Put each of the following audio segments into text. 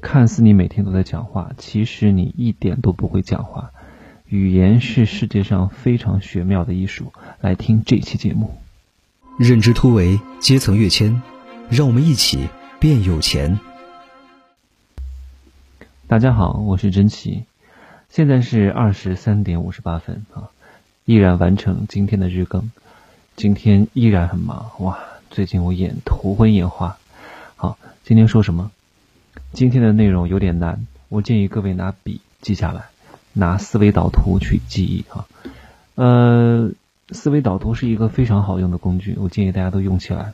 看似你每天都在讲话，其实你一点都不会讲话。语言是世界上非常玄妙的艺术。来听这期节目。认知突围，阶层跃迁，让我们一起变有钱。大家好，我是真奇，现在是二十三点五十八分啊，依然完成今天的日更。今天依然很忙哇，最近我眼头昏眼花。好，今天说什么？今天的内容有点难，我建议各位拿笔记下来，拿思维导图去记忆哈。呃，思维导图是一个非常好用的工具，我建议大家都用起来。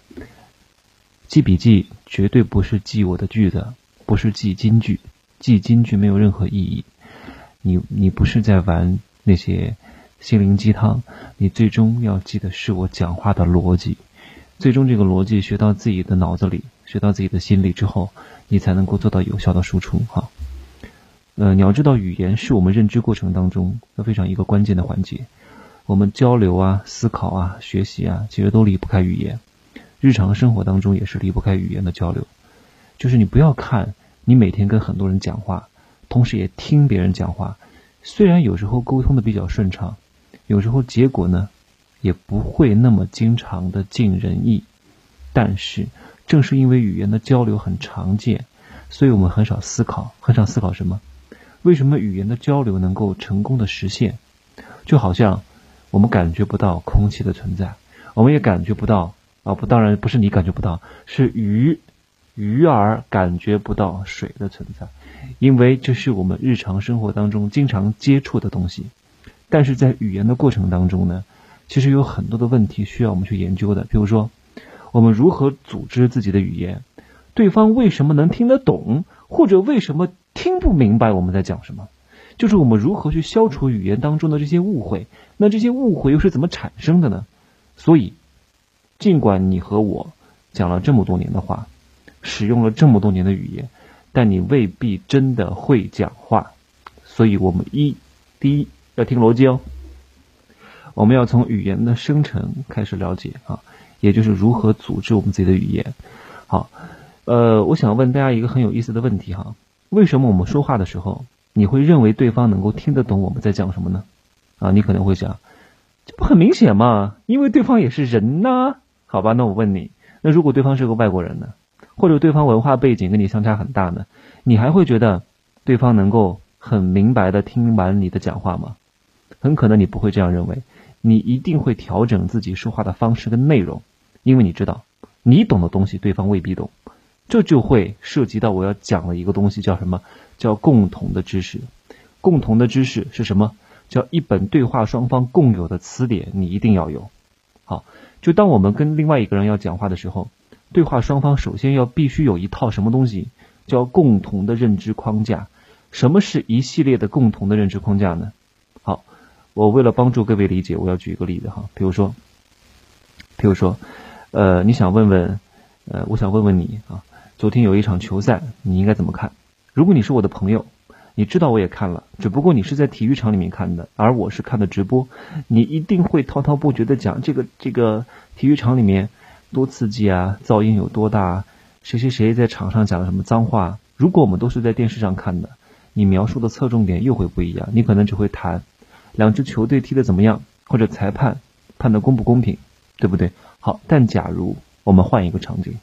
记笔记绝对不是记我的句子，不是记金句，记金句没有任何意义。你你不是在玩那些心灵鸡汤，你最终要记的是我讲话的逻辑。最终这个逻辑学到自己的脑子里，学到自己的心里之后。你才能够做到有效的输出哈。呃，你要知道，语言是我们认知过程当中非常一个关键的环节。我们交流啊、思考啊、学习啊，其实都离不开语言。日常生活当中也是离不开语言的交流。就是你不要看你每天跟很多人讲话，同时也听别人讲话，虽然有时候沟通的比较顺畅，有时候结果呢也不会那么经常的尽人意，但是。正是因为语言的交流很常见，所以我们很少思考，很少思考什么？为什么语言的交流能够成功的实现？就好像我们感觉不到空气的存在，我们也感觉不到啊不，当然不是你感觉不到，是鱼鱼儿感觉不到水的存在，因为这是我们日常生活当中经常接触的东西。但是在语言的过程当中呢，其实有很多的问题需要我们去研究的，比如说。我们如何组织自己的语言？对方为什么能听得懂，或者为什么听不明白我们在讲什么？就是我们如何去消除语言当中的这些误会？那这些误会又是怎么产生的呢？所以，尽管你和我讲了这么多年的话，使用了这么多年的语言，但你未必真的会讲话。所以我们一第一要听逻辑哦，我们要从语言的生成开始了解啊。也就是如何组织我们自己的语言。好，呃，我想问大家一个很有意思的问题哈：为什么我们说话的时候，你会认为对方能够听得懂我们在讲什么呢？啊，你可能会想，这不很明显吗？因为对方也是人呐。好吧，那我问你，那如果对方是个外国人呢？或者对方文化背景跟你相差很大呢？你还会觉得对方能够很明白的听完你的讲话吗？很可能你不会这样认为，你一定会调整自己说话的方式跟内容。因为你知道，你懂的东西对方未必懂，这就会涉及到我要讲的一个东西，叫什么？叫共同的知识。共同的知识是什么？叫一本对话双方共有的词典，你一定要有。好，就当我们跟另外一个人要讲话的时候，对话双方首先要必须有一套什么东西，叫共同的认知框架。什么是一系列的共同的认知框架呢？好，我为了帮助各位理解，我要举一个例子哈，比如说，比如说。呃，你想问问，呃，我想问问你啊，昨天有一场球赛，你应该怎么看？如果你是我的朋友，你知道我也看了，只不过你是在体育场里面看的，而我是看的直播，你一定会滔滔不绝的讲这个这个体育场里面多刺激啊，噪音有多大，谁谁谁在场上讲了什么脏话。如果我们都是在电视上看的，你描述的侧重点又会不一样，你可能只会谈两支球队踢的怎么样，或者裁判判的公不公平，对不对？好，但假如我们换一个场景，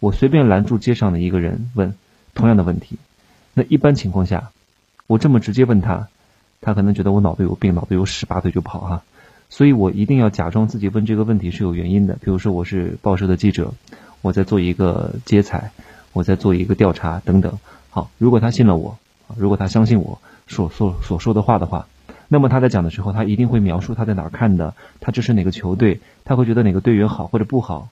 我随便拦住街上的一个人问同样的问题，那一般情况下，我这么直接问他，他可能觉得我脑子有病，脑子有屎，拔腿就跑哈。所以我一定要假装自己问这个问题是有原因的，比如说我是报社的记者，我在做一个接采，我在做一个调查等等。好，如果他信了我，如果他相信我所所所说的话的话。那么他在讲的时候，他一定会描述他在哪儿看的，他支持哪个球队，他会觉得哪个队员好或者不好。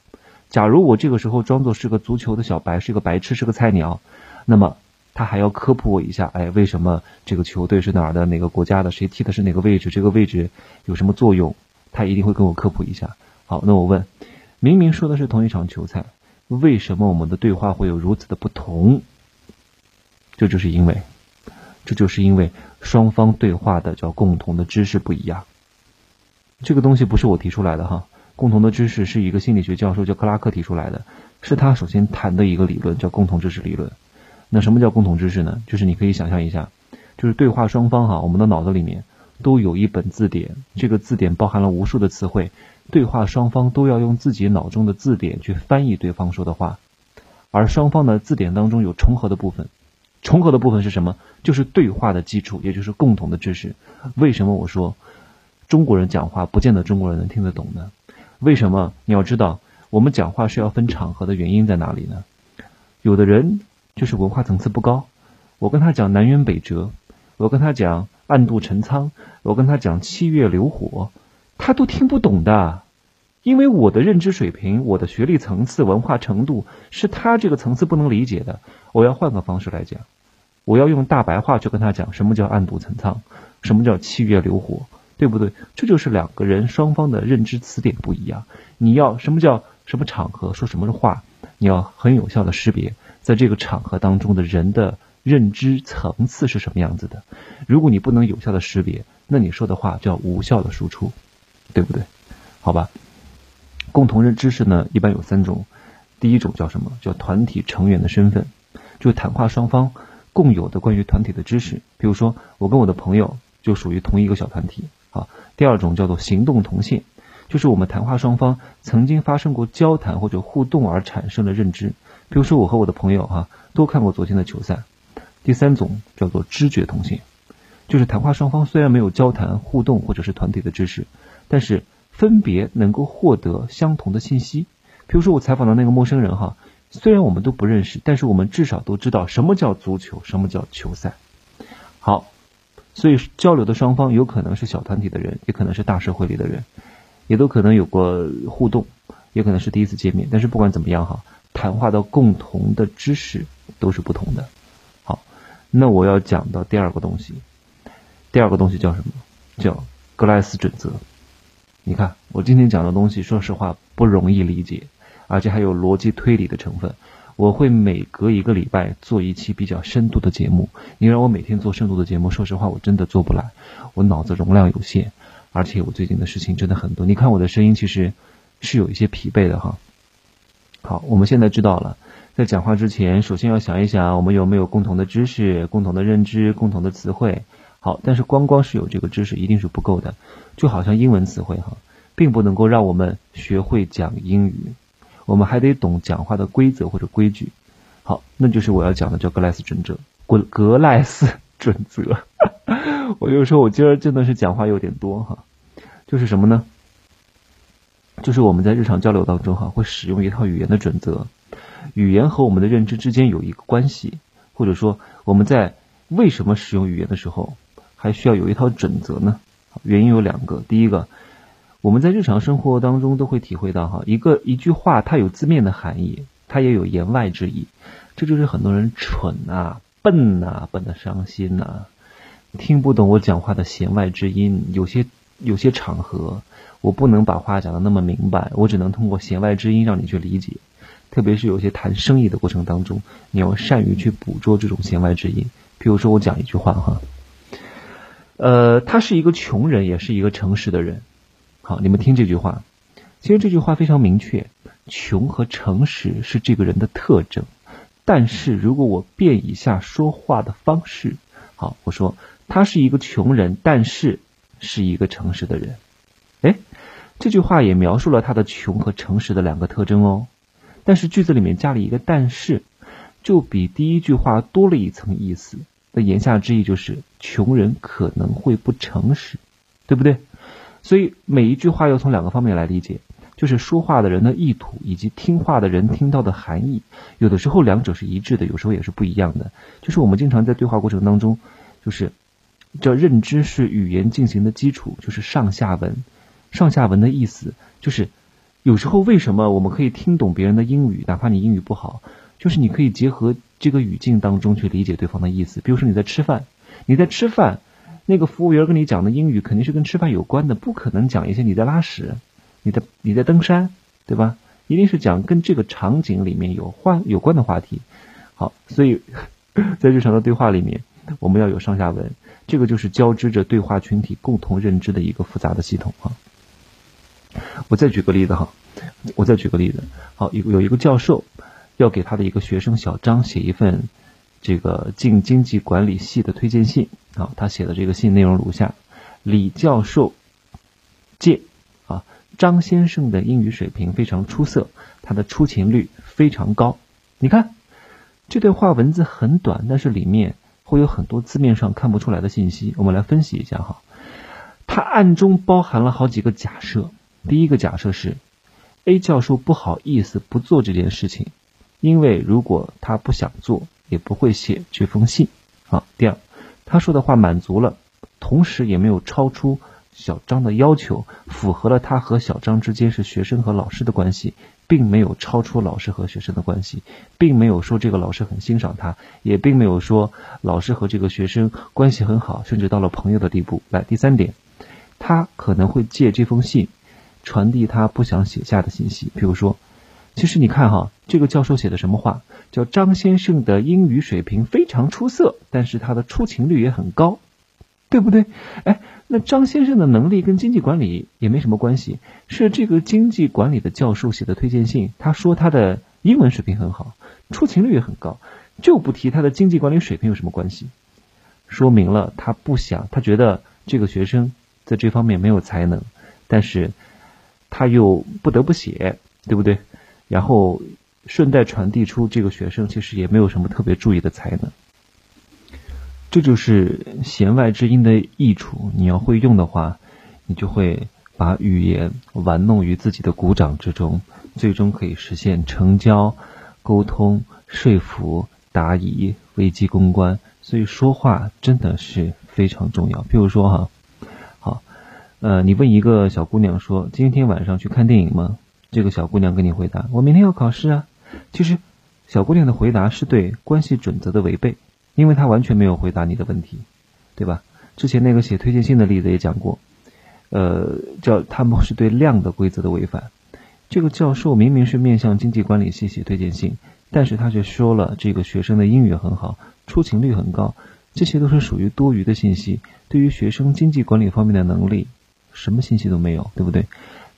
假如我这个时候装作是个足球的小白，是个白痴，是个菜鸟，那么他还要科普我一下，哎，为什么这个球队是哪儿的，哪个国家的，谁踢的是哪个位置，这个位置有什么作用，他一定会跟我科普一下。好，那我问，明明说的是同一场球赛，为什么我们的对话会有如此的不同？这就是因为，这就是因为。双方对话的叫共同的知识不一样，这个东西不是我提出来的哈。共同的知识是一个心理学教授叫克拉克提出来的，是他首先谈的一个理论叫共同知识理论。那什么叫共同知识呢？就是你可以想象一下，就是对话双方哈，我们的脑子里面都有一本字典，这个字典包含了无数的词汇，对话双方都要用自己脑中的字典去翻译对方说的话，而双方的字典当中有重合的部分，重合的部分是什么？就是对话的基础，也就是共同的知识。为什么我说中国人讲话不见得中国人能听得懂呢？为什么？你要知道。我们讲话是要分场合的原因在哪里呢？有的人就是文化层次不高，我跟他讲南辕北辙，我跟他讲暗度陈仓，我跟他讲七月流火，他都听不懂的，因为我的认知水平、我的学历层次、文化程度是他这个层次不能理解的。我要换个方式来讲，我要用大白话去跟他讲什么叫暗度陈仓，什么叫七月流火，对不对？这就是两个人双方的认知词典不一样。你要什么叫？什么场合说什么话，你要很有效的识别，在这个场合当中的人的认知层次是什么样子的。如果你不能有效的识别，那你说的话叫无效的输出，对不对？好吧。共同认知识呢，一般有三种。第一种叫什么？叫团体成员的身份，就谈话双方共有的关于团体的知识。比如说，我跟我的朋友就属于同一个小团体。啊。第二种叫做行动同性。就是我们谈话双方曾经发生过交谈或者互动而产生的认知，比如说我和我的朋友哈都看过昨天的球赛。第三种叫做知觉同性，就是谈话双方虽然没有交谈互动或者是团体的知识，但是分别能够获得相同的信息。比如说我采访的那个陌生人哈，虽然我们都不认识，但是我们至少都知道什么叫足球，什么叫球赛。好，所以交流的双方有可能是小团体的人，也可能是大社会里的人。也都可能有过互动，也可能是第一次见面，但是不管怎么样哈，谈话的共同的知识都是不同的。好，那我要讲到第二个东西，第二个东西叫什么？叫格莱斯准则。你看，我今天讲的东西，说实话不容易理解，而且还有逻辑推理的成分。我会每隔一个礼拜做一期比较深度的节目。你让我每天做深度的节目，说实话我真的做不来，我脑子容量有限。而且我最近的事情真的很多，你看我的声音其实是有一些疲惫的哈。好，我们现在知道了，在讲话之前，首先要想一想我们有没有共同的知识、共同的认知、共同的词汇。好，但是光光是有这个知识一定是不够的，就好像英文词汇哈，并不能够让我们学会讲英语，我们还得懂讲话的规则或者规矩。好，那就是我要讲的叫格莱斯准则，格格莱斯准则。我就说，我今儿真的是讲话有点多哈，就是什么呢？就是我们在日常交流当中哈，会使用一套语言的准则，语言和我们的认知之间有一个关系，或者说我们在为什么使用语言的时候，还需要有一套准则呢？原因有两个，第一个，我们在日常生活当中都会体会到哈，一个一句话它有字面的含义，它也有言外之意，这就是很多人蠢啊、笨呐、笨的伤心呐。听不懂我讲话的弦外之音，有些有些场合，我不能把话讲的那么明白，我只能通过弦外之音让你去理解。特别是有些谈生意的过程当中，你要善于去捕捉这种弦外之音。比如说我讲一句话哈，呃，他是一个穷人，也是一个诚实的人。好，你们听这句话，其实这句话非常明确，穷和诚实是这个人的特征。但是如果我变一下说话的方式，好，我说。他是一个穷人，但是是一个诚实的人。哎，这句话也描述了他的穷和诚实的两个特征哦。但是句子里面加了一个“但是”，就比第一句话多了一层意思。那言下之意就是，穷人可能会不诚实，对不对？所以每一句话要从两个方面来理解，就是说话的人的意图以及听话的人听到的含义。有的时候两者是一致的，有时候也是不一样的。就是我们经常在对话过程当中，就是。这认知是语言进行的基础，就是上下文。上下文的意思就是，有时候为什么我们可以听懂别人的英语，哪怕你英语不好，就是你可以结合这个语境当中去理解对方的意思。比如说你在吃饭，你在吃饭，那个服务员跟你讲的英语肯定是跟吃饭有关的，不可能讲一些你在拉屎、你在你在登山，对吧？一定是讲跟这个场景里面有话有关的话题。好，所以 在日常的对话里面，我们要有上下文。这个就是交织着对话群体共同认知的一个复杂的系统啊！我再举个例子哈，我再举个例子。好，有有一个教授要给他的一个学生小张写一份这个进经济管理系的推荐信啊，他写的这个信内容如下：李教授借啊，张先生的英语水平非常出色，他的出勤率非常高。你看这段话文字很短，但是里面会有很多字面上看不出来的信息。我们来分析一下哈，它暗中包含了好几个假设。第一个假设是 A 教授不好意思不做这件事情，因为如果他不想做。也不会写这封信。好，第二，他说的话满足了，同时也没有超出小张的要求，符合了他和小张之间是学生和老师的关系，并没有超出老师和学生的关系，并没有说这个老师很欣赏他，也并没有说老师和这个学生关系很好，甚至到了朋友的地步。来，第三点，他可能会借这封信传递他不想写下的信息，比如说。其实你看哈，这个教授写的什么话？叫张先生的英语水平非常出色，但是他的出勤率也很高，对不对？哎，那张先生的能力跟经济管理也没什么关系，是这个经济管理的教授写的推荐信。他说他的英文水平很好，出勤率也很高，就不提他的经济管理水平有什么关系？说明了他不想，他觉得这个学生在这方面没有才能，但是他又不得不写，对不对？然后顺带传递出这个学生其实也没有什么特别注意的才能，这就是弦外之音的益处。你要会用的话，你就会把语言玩弄于自己的鼓掌之中，最终可以实现成交、沟通、说服、答疑、危机公关。所以说话真的是非常重要。比如说哈，好，呃，你问一个小姑娘说：“今天晚上去看电影吗？”这个小姑娘跟你回答：“我明天要考试啊。”其实，小姑娘的回答是对关系准则的违背，因为她完全没有回答你的问题，对吧？之前那个写推荐信的例子也讲过，呃，叫他们是对量的规则的违反。这个教授明明是面向经济管理系写推荐信，但是他却说了这个学生的英语很好，出勤率很高，这些都是属于多余的信息，对于学生经济管理方面的能力，什么信息都没有，对不对？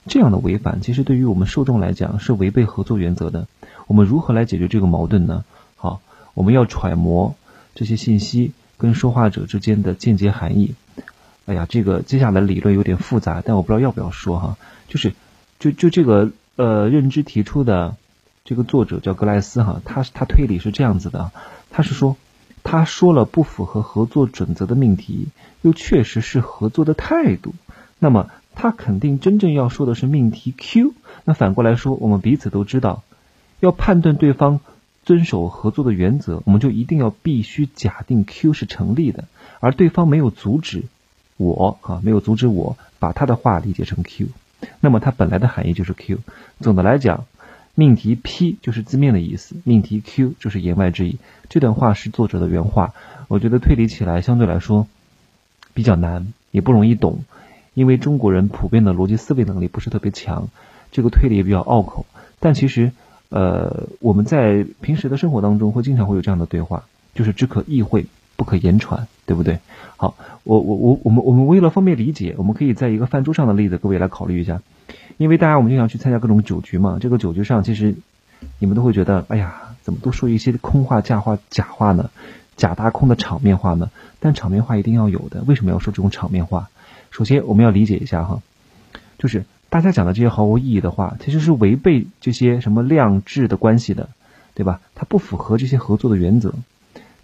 这样的违反，其实对于我们受众来讲是违背合作原则的。我们如何来解决这个矛盾呢？好，我们要揣摩这些信息跟说话者之间的间接含义。哎呀，这个接下来理论有点复杂，但我不知道要不要说哈。就是，就就这个呃认知提出的这个作者叫格莱斯哈，他他推理是这样子的，他是说他说了不符合合作准则的命题，又确实是合作的态度，那么。他肯定真正要说的是命题 Q。那反过来说，我们彼此都知道，要判断对方遵守合作的原则，我们就一定要必须假定 Q 是成立的，而对方没有阻止我啊，没有阻止我把他的话理解成 Q，那么它本来的含义就是 Q。总的来讲，命题 P 就是字面的意思，命题 Q 就是言外之意。这段话是作者的原话，我觉得推理起来相对来说比较难，也不容易懂。因为中国人普遍的逻辑思维能力不是特别强，这个推理也比较拗口。但其实，呃，我们在平时的生活当中会经常会有这样的对话，就是只可意会不可言传，对不对？好，我我我我们我们为了方便理解，我们可以在一个饭桌上的例子，各位来考虑一下。因为大家我们经常去参加各种酒局嘛，这个酒局上其实你们都会觉得，哎呀，怎么都说一些空话、假话、假话呢？假大空的场面话呢？但场面话一定要有的，为什么要说这种场面话？首先，我们要理解一下哈，就是大家讲的这些毫无意义的话，其实是违背这些什么量质的关系的，对吧？它不符合这些合作的原则。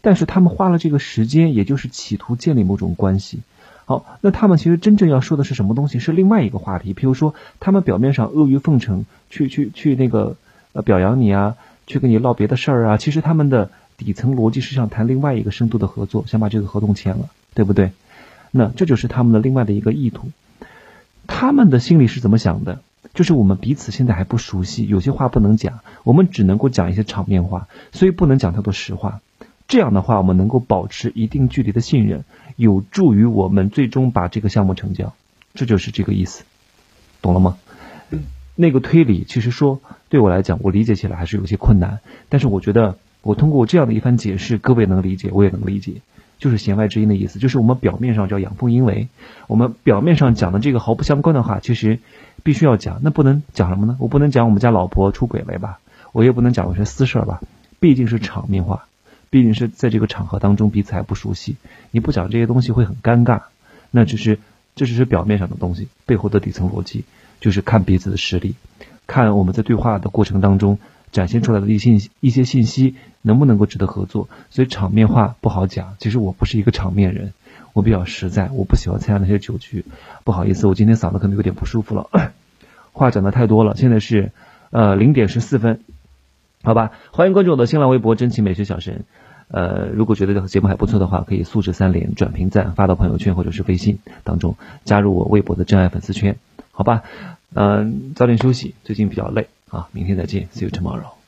但是他们花了这个时间，也就是企图建立某种关系。好，那他们其实真正要说的是什么东西？是另外一个话题。比如说，他们表面上阿谀奉承，去去去那个呃表扬你啊，去跟你唠别的事儿啊，其实他们的底层逻辑是想谈另外一个深度的合作，想把这个合同签了，对不对？那这就是他们的另外的一个意图，他们的心里是怎么想的？就是我们彼此现在还不熟悉，有些话不能讲，我们只能够讲一些场面话，所以不能讲太多实话。这样的话，我们能够保持一定距离的信任，有助于我们最终把这个项目成交。这就是这个意思，懂了吗？那个推理其实说对我来讲，我理解起来还是有些困难，但是我觉得我通过这样的一番解释，各位能理解，我也能理解。就是弦外之音的意思，就是我们表面上叫阳奉阴违，我们表面上讲的这个毫不相关的话，其实必须要讲。那不能讲什么呢？我不能讲我们家老婆出轨了吧？我也不能讲我些私事吧？毕竟是场面话，毕竟是在这个场合当中彼此还不熟悉，你不讲这些东西会很尴尬。那只是这只是表面上的东西，背后的底层逻辑就是看彼此的实力，看我们在对话的过程当中展现出来的一信一些信息能不能够值得合作。所以场面话不好讲。其实我不是一个场面人，我比较实在，我不喜欢参加那些酒局。不好意思，我今天嗓子可能有点不舒服了，话讲的太多了。现在是呃零点十四分，好吧，欢迎关注我的新浪微博“真情美学小神”。呃，如果觉得这个节目还不错的话，可以素质三连、转评赞、发到朋友圈或者是微信当中，加入我微博的真爱粉丝圈，好吧？嗯，早点休息，最近比较累啊，明天再见，See you tomorrow。